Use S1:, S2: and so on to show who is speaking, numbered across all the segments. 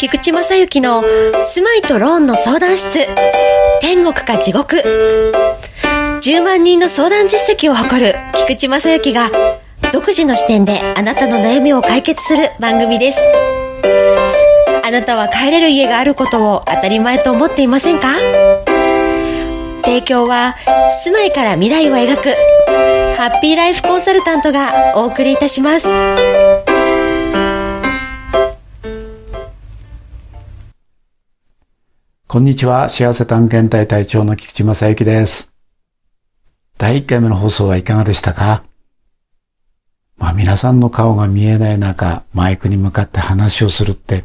S1: 菊池正幸の住まいとローンの相談室。天国か地獄。10万人の相談実績を誇る菊池正幸が独自の視点であなたの悩みを解決する番組です。あなたは帰れる家があることを当たり前と思っていませんか？提供は住まいから未来を描くハッピーライフコンサルタントがお送りいたします
S2: こんにちは。幸せ探検隊隊長の菊池正幸です。第1回目の放送はいかがでしたか？まあ皆さんの顔が見えない中、マイクに向かって話をするって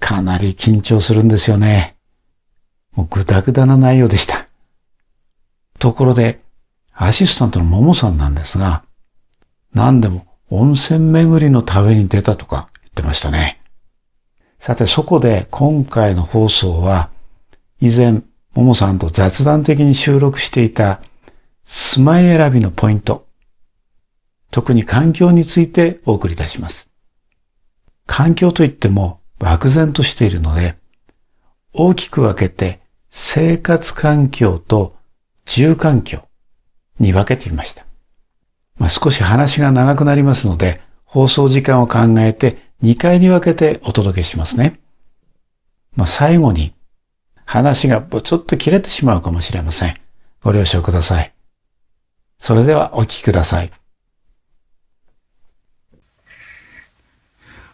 S2: かなり緊張するんですよね。もうぐだぐだな内容でした。ところで、アシスタントのももさんなんですが、何でも温泉巡りの旅に出たとか言ってましたね。さてそこで今回の放送は、以前、ももさんと雑談的に収録していた住まい選びのポイント、特に環境についてお送りいたします。環境といっても漠然としているので、大きく分けて生活環境と住環境に分けてみました。まあ、少し話が長くなりますので、放送時間を考えて2回に分けてお届けしますね。まあ、最後に話がちょっと切れてしまうかもしれません。ご了承ください。それではお聞きください。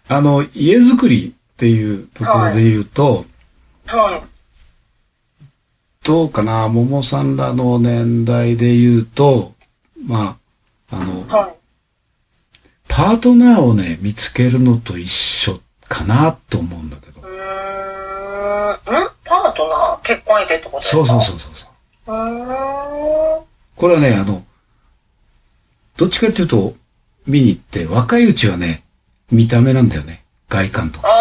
S3: あの、家づくりっていうところで言うと、
S4: はい。
S3: どうかな、桃さんらの年代で言うと、まあ、あの、
S4: はい。
S3: パートナーをね、見つけるのと一緒かなと思うんだけど
S4: う。ーん。ん？パートナー？結婚相手ってことですか？
S3: そうそうそうそうそう。これはね、あの、どっちかっていうと、見に行って、若いうちはね、見た目なんだよね。外観とか。
S4: あ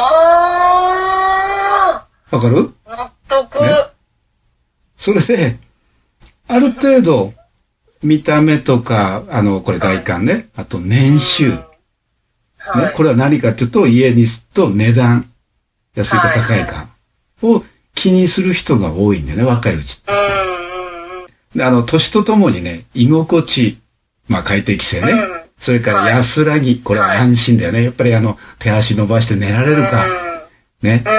S3: わかる？
S4: ー、納得。
S3: ねそれで、ある程度、見た目とか、あの、これ外観ね。あと年収。
S4: はい。
S3: ね、これは何かっていうと、家にすると値段、安いか高いかを気にする人が多いんだよね、若いうちって。であの、年とともにね、居心地、まあ快適性ね。
S4: うん
S3: それから安らぎ、これは安心だよね。やっぱりあの、手足伸ばして寝られるか、ね。
S4: う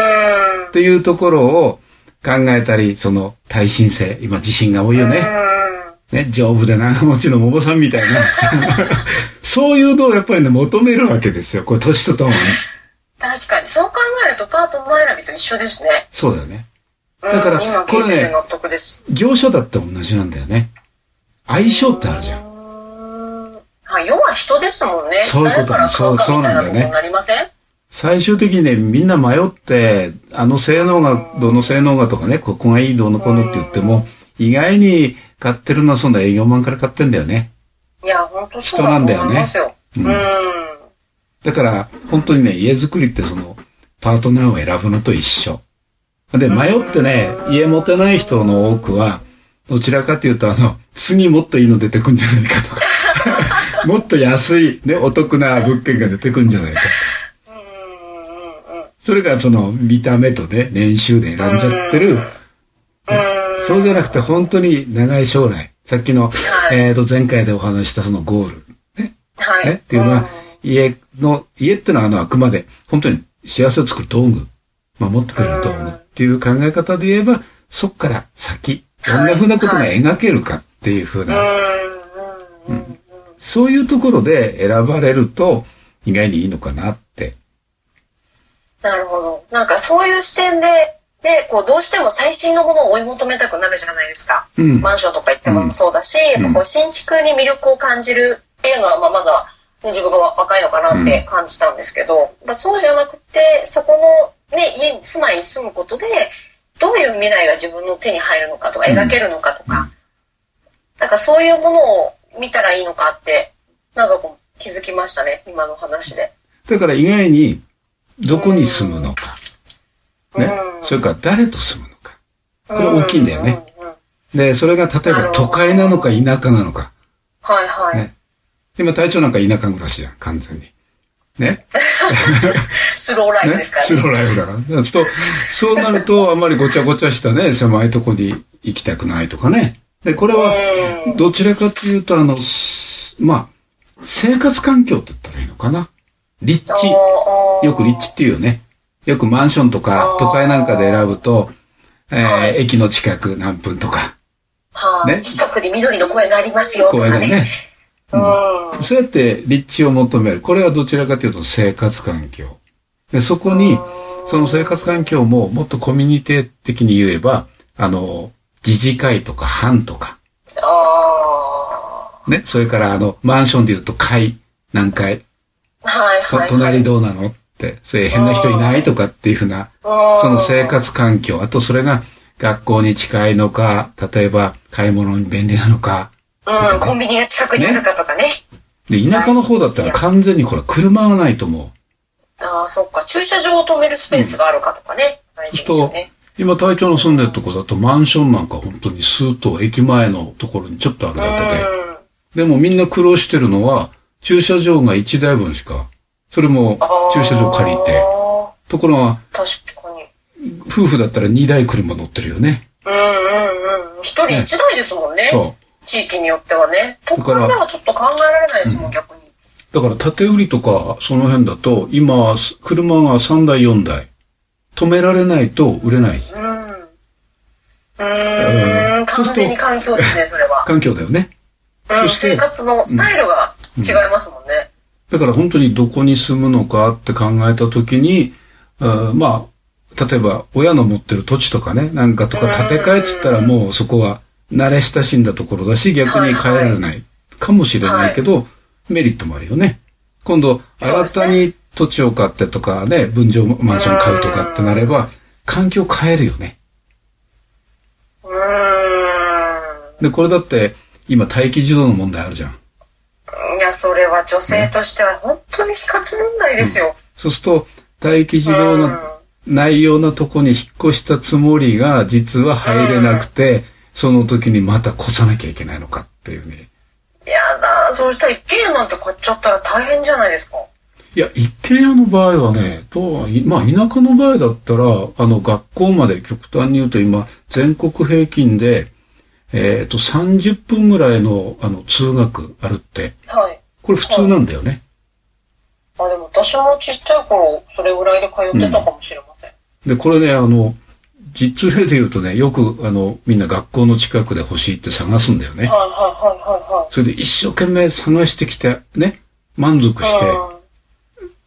S4: ん。
S3: っていうところを考えたり、その耐震性、今地震が多いよね。
S4: うん。
S3: ね、丈夫で長持ちの桃さんみたいな。そういうのをやっぱりね、求めるわけですよ。これ年とともに。
S4: 確かに、そう考えるとパートナー選びと一緒ですね。
S3: そうだよね。
S4: うん、
S3: だから
S4: 今
S3: これね。業者だって同じなんだよね。相性ってあるじゃん。
S4: うーんはい、要は人ですもんね。
S3: そういうことそうそうなんだよね
S4: なりません？
S3: 最終的にね、みんな迷って、あの性能が、どの性能がとかね、ここがいいどうのこうのって言っても、意外に買ってるのはそんな営業マンから買ってんだよね。
S4: いや、本当そう
S3: 人なんだよね
S4: 思いますよ。
S3: うん
S4: うん。
S3: だから、本当にね、家づくりってその、パートナーを選ぶのと一緒。で、迷ってね、家持てない人の多くは、どちらかというと、あの、次もっといいの出てくんじゃないかとか、もっと安い、ね、お得な物件が出てくんじゃないか。それがその、見た目とね、年収で選んじゃってる。
S4: うん。
S3: そうじゃなくて、本当に長い将来。さっきの、
S4: はい。
S3: えっ、と、前回でお話ししたそのゴール。
S4: はい。
S3: ね、っていうのは、家の、家ってのはあの、あくまで、本当に幸せを作る道具、守ってくれる道具。っていう考え方で言えば、そっから先、どんな風なことが描けるかっていう風
S4: うん
S3: な、
S4: うんうん。
S3: そういうところで選ばれると、意外にいいのかな。
S4: なるほど。なんかそういう視点で、で、こう、どうしても最新のものを追い求めたくなるじゃないですか。
S3: うん。
S4: マンションとか行ってもそうだし、
S3: うん
S4: やっぱこう新築に魅力を感じるっていうのは、まあ、まだ、ね、自分が若いのかなって感じたんですけど、まあ、そうじゃなくて、そこの、ね、家に住まいに住むことで、どういう未来が自分の手に入るのかとか、
S3: うん
S4: 描けるのかとか、なんかそういうものを見たらいいのかって、なんかこう気づきましたね、今の話で。
S3: だから意外に、どこに住むのか。ね
S4: う。ん
S3: それから誰と住むのか。これ大きいんだよね。で、それが例えば都会なのか田舎なのか。
S4: はいはい。
S3: ね今、隊長なんか田舎暮らしじゃん、完全に。ね。
S4: スローライフ
S3: ね。
S4: ですから
S3: スロー
S4: ね。
S3: ライフだから。そうそうなると、あんまりごちゃごちゃしたね、狭いとこに行きたくないとかね。で、これは、
S4: うん
S3: どちらかというと、あの、すまあ、生活環境って言ったらいいのかな。立地。よく立地っていうよね。よくマンションとか都会なんかで選ぶと、えー
S4: はい
S3: 駅の近く何分とか、
S4: はい、
S3: ね
S4: 近くに緑の公園がありますよとかね。
S3: 公園がね。
S4: うん。
S3: そうやって立地を求める。これはどちらかというと生活環境。で、そこに、その生活環境ももっとコミュニティ的に言えば、あの、自治会とか班とか、
S4: あ
S3: ね。それからあの、マンションで言うと階、何階、
S4: あ。はい
S3: と
S4: はい。
S3: 隣どうなの？そういう変な人いないとかっていうふうな、そ
S4: そ
S3: の生活環境、あとそれが学校に近いのか、例えば買い物に便利なのか、
S4: うん、コンビニが近くにあるかとかね。
S3: で、田舎の方だったら完全にこれ車がないと思う。
S4: ああ、そっか。駐車場を止めるスペースがあるかとかね。大事ですよね。
S3: 今隊長の住んでるとこだとマンションなんか本当にスーッと駅前のところにちょっとあるだけで。でもみんな苦労してるのは、駐車場が1台分しか、それも駐車場借りて。
S4: あ
S3: ところが、
S4: ー確かに。
S3: 夫婦だったら2台車乗ってるよね。
S4: うんうんうん。一人一台ですもんね。
S3: そ
S4: 地域によってはね。都会ではちょっと考えられないですもん、逆に。
S3: う。だから縦売りとか、その辺だと、今、車が3台4台。止められないと売れない
S4: うん。うーん。完全に環境ですね、それは。
S3: 環境だよね。
S4: うん。生活のスタイルが違いますもんね。
S3: だから本当にどこに住むのかって考えたときに、あーまあ、例えば親の持ってる土地とかね、なんかとか建て替えっつったらもうそこは慣れ親しんだところだし、逆に変えられないかもしれないけど、メリットもあるよね。今度、新たに土地を買ってとかね、分譲マンション買うとかってなれば、環境変えるよね。で、これだって今待機児童の問題あるじゃん。
S4: それは女性としては本当に死活問題ですよ。
S3: そうすると、待機児童のないようなとこに引っ越したつもりが、実は入れなくて、その時にまた越さなきゃいけないのかっていうね。
S4: やだ、そうしたら一軒家なんて買っちゃったら大変じゃないですか。
S3: いや、一軒家の場合はね、どう、いまあ、田舎の場合だったら、あの、学校まで極端に言うと今、全国平均で、えっ、と、30分ぐらいの、あの、通学あるって、
S4: はい。
S3: これ普通なんだよね。
S4: あ、でも私もちっちゃい頃、それぐらいで通ってたかもしれません。
S3: で、これね、あの、実例で言うとね、よく、あの、みんな学校の近くで欲しいって探すんだよね。
S4: はいはいはいは
S3: それで一生懸命探してきて、ね、満足
S4: い
S3: して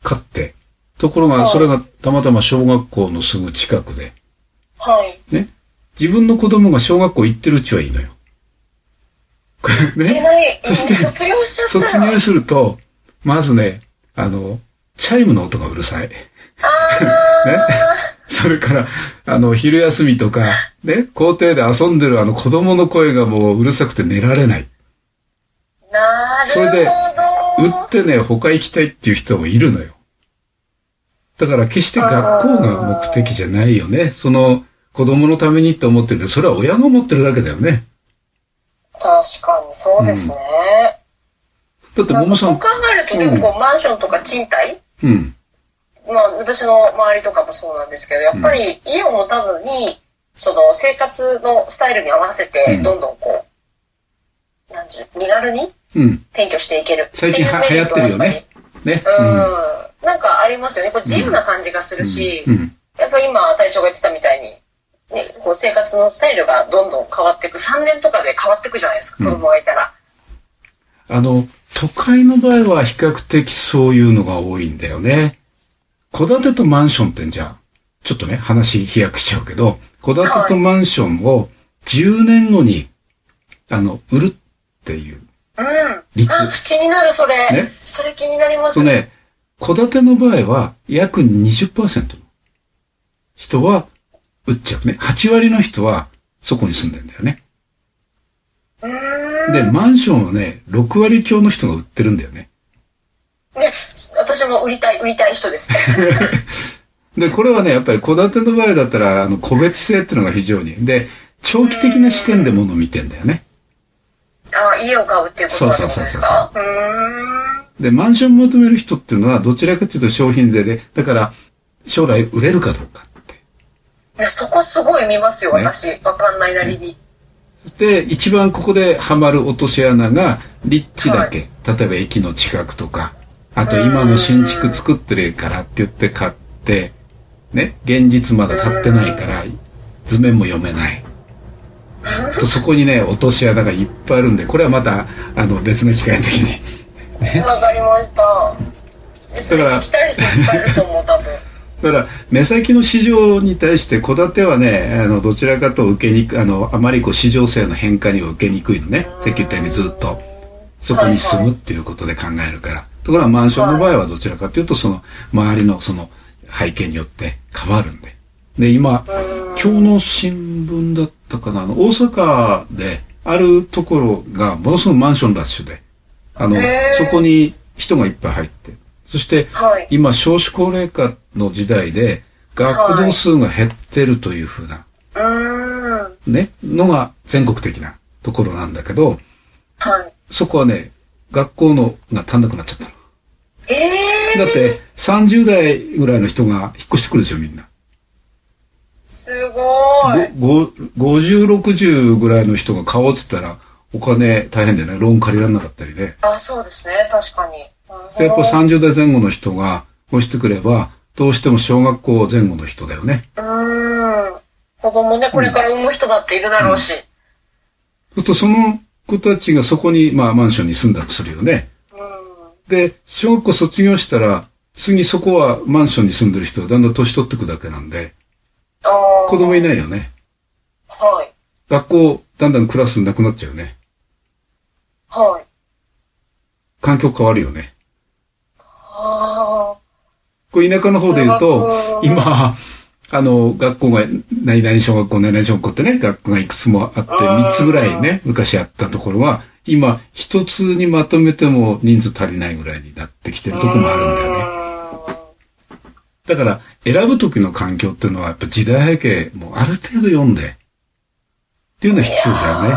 S3: 買って。ところが、
S4: はい
S3: それがたまたま小学校のすぐ近くで、
S4: はい。
S3: ね。自分の子供が小学校行ってるうちはいいのよ。こ れね、そして
S4: 卒業しちゃったら。
S3: 卒業すると、まずね、あの、チャイムの音がうるさい。
S4: あ
S3: それから、あの、昼休みとか、ね、校庭で遊んでるあの子供の声がもううるさくて寝られない。
S4: ーなるほど。
S3: それで売ってね、他行きたいっていう人もいるのよ。だから決して学校が目的じゃないよね。その子供のためにって思ってるけど、それは親が思ってるだけだよね。
S4: 確かにそうですね。
S3: だって、ももさん
S4: かそう考、えると、でもこう、マンションとか賃貸？
S3: うん。
S4: まあ、私の周りとかもそうなんですけど、やっぱり家を持たずに、その生活のスタイルに合わせ
S3: う
S4: て、
S3: ん
S4: どんどんこう、なんていうの身軽に
S3: うん。
S4: 転居していけるって
S3: 最近は
S4: いうメリットはやっぱり、
S3: 流行ってね。
S4: うん、なんかありますよね。こう自由な感じがするし。やっぱり今、隊長が言ってたみたいに、ね、こう生活のスタイルがどんどん変わっていく。3年とかで変わっていくじゃないですか、
S3: うん
S4: 子供がいたら。
S3: あの、都会の場合は比較的そういうのが多いんだよね。戸建てとマンションってじゃあ、ちょっとね、話飛躍しちゃうけど、戸建てとマンションを10年後に、あの、売るっていう
S4: うん。
S3: 率。
S4: あ、気になる、それ。
S3: ね
S4: それ気になります
S3: とね、戸建ての場合は約20%の人は売っちゃうね。8割の人はそこに住んでんだよね。で、マンションはね、6割強の人が売ってるんだよね。
S4: ね、私も売りたい、売りたい人です。
S3: で、これはね、やっぱり戸建ての場合だったら、あの、個別性っていうのが非常に。で、長期的な視点で物を見てんだよね。
S4: あ、家を買うっていうことはってことですか？うーん。
S3: で、マンション求める人っていうのは、どちらかというと商品税で、だから、将来売れるかどうか
S4: や、そこすごい見ますよ、
S3: ね
S4: 私。わかんないなりに。
S3: で、一番ここでハマる落とし穴が、立地だけ。例えば駅の近くとか、あと今の新築作ってるからって言って買って、ね、現実まだ経ってないから、図面も読めない。とそこにね、落とし穴がいっぱいあるんで、これはまた、あの、別の機会の時に。
S4: わかりました。えそれ聞きたい人いっぱいいると思う、多分。
S3: だから、目先の市場に対して、戸建てはね、あの、どちらかと受けにく、あの、あまりこう、市場性の変化には受けにくいのね。さっき言ったようにずっと、そこに住むっていうことで考えるから。ところが、マンションの場合はどちらかというと、その、周りのその、背景によって変わるんで。で、今、今日の新聞だったかな、あの、大阪で、あるところが、ものすごくマンションラッシュで、あのそこに人がいっぱい入って、そして、
S4: はい。
S3: 今少子高齢化の時代で学童数が減ってるというふうな、
S4: うーん。
S3: ね、のが全国的なところなんだけど、
S4: はい。
S3: そこはね、学校のが足んなくなっちゃったの。
S4: ええー。
S3: だって30代ぐらいの人が引っ越してくるでしょ、みんな。
S4: すごい。
S3: ごご50、60ぐらいの人が買おうっつったら、お金大変だよね。ローン借りられなかったりで。
S4: あ、そうですね。確かに。
S3: やっぱ30代前後の人が欲してくれば、どうしても小学校前後の人だよね。
S4: うーん。子供ね、これから産む人だっているだろうし。
S3: そうするとその子たちがそこに、まあマンションに住んだりするよね。
S4: うん。
S3: で、小学校卒業したら、次そこはマンションに住んでる人がだんだん年取ってくだけなんで、
S4: ああ。
S3: 子供いないよね。
S4: はい。
S3: 学校、だんだんクラスなくなっちゃうよね。
S4: はい。
S3: 環境変わるよね。
S4: あ
S3: これ田舎の方で言うと今、あの、学校が、何々小学校、何々小学校ってね、学校がいくつもあって、3つぐらいね、昔あったところは、今、一つにまとめても人数足りないぐらいになってきてるところもあるんだよね。
S4: ね。
S3: だから、選ぶ時の環境っていうのは、やっぱ時代背景もある程度読んで、っていうのは必要だよね。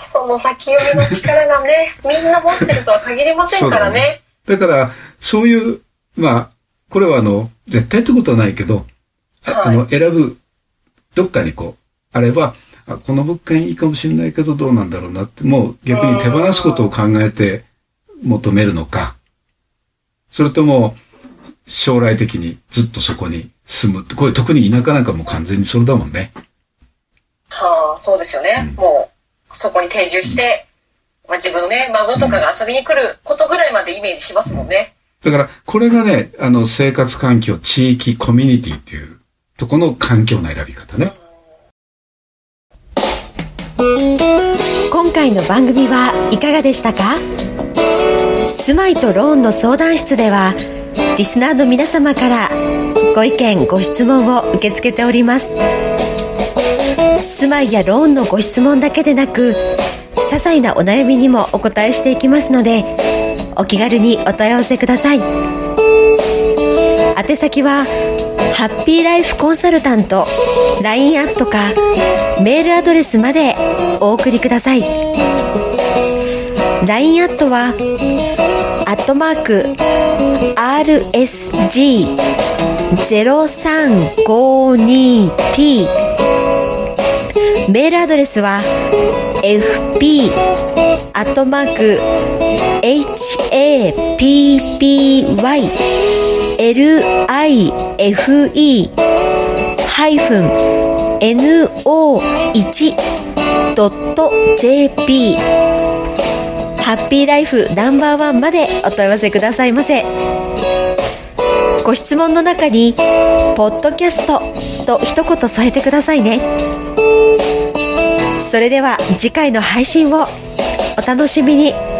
S4: その先読みの力がね、みんな持ってるとは限りませんからね。
S3: だから、そういう、まあ、これはあの、絶対ってことはないけど、あ
S4: はい
S3: あの、選ぶ、どっかにこう、あれば、あこの物件いいかもしれないけどどうなんだろうなって、もう逆に手放すことを考えて求めるのか、それとも、将来的にずっとそこに住むって、これ特に田舎なんかもう完全にそれだもんね。
S4: はあ、そうですよね。もう、そこに定住して、まあ、自分のね、孫とかが遊びに来ることぐらいまでイメージしますもんね。
S3: だから、これがね、あの、生活環境、地域、コミュニティっていうとこの環境の選び方ね。
S1: 今回の番組はいかがでしたか？住まいとローンの相談室ではリスナーの皆様からご意見ご質問を受け付けております住まいやローンのご質問だけでなく些細なお悩みにもお答えしていきますのでお気軽にお問い合わせください。宛先はハッピーライフコンサルタント LINE アットかメールアドレスまでお送りください。LINE アットはアットマーク RSG0352T メールアドレスは fp アットマーク happy life ハイフン no1.jp ハッピーライフナンバーワンまでお問い合わせくださいませ。ご質問の中に「ポッドキャスト」と一言添えてくださいね。それでは次回の配信をお楽しみに。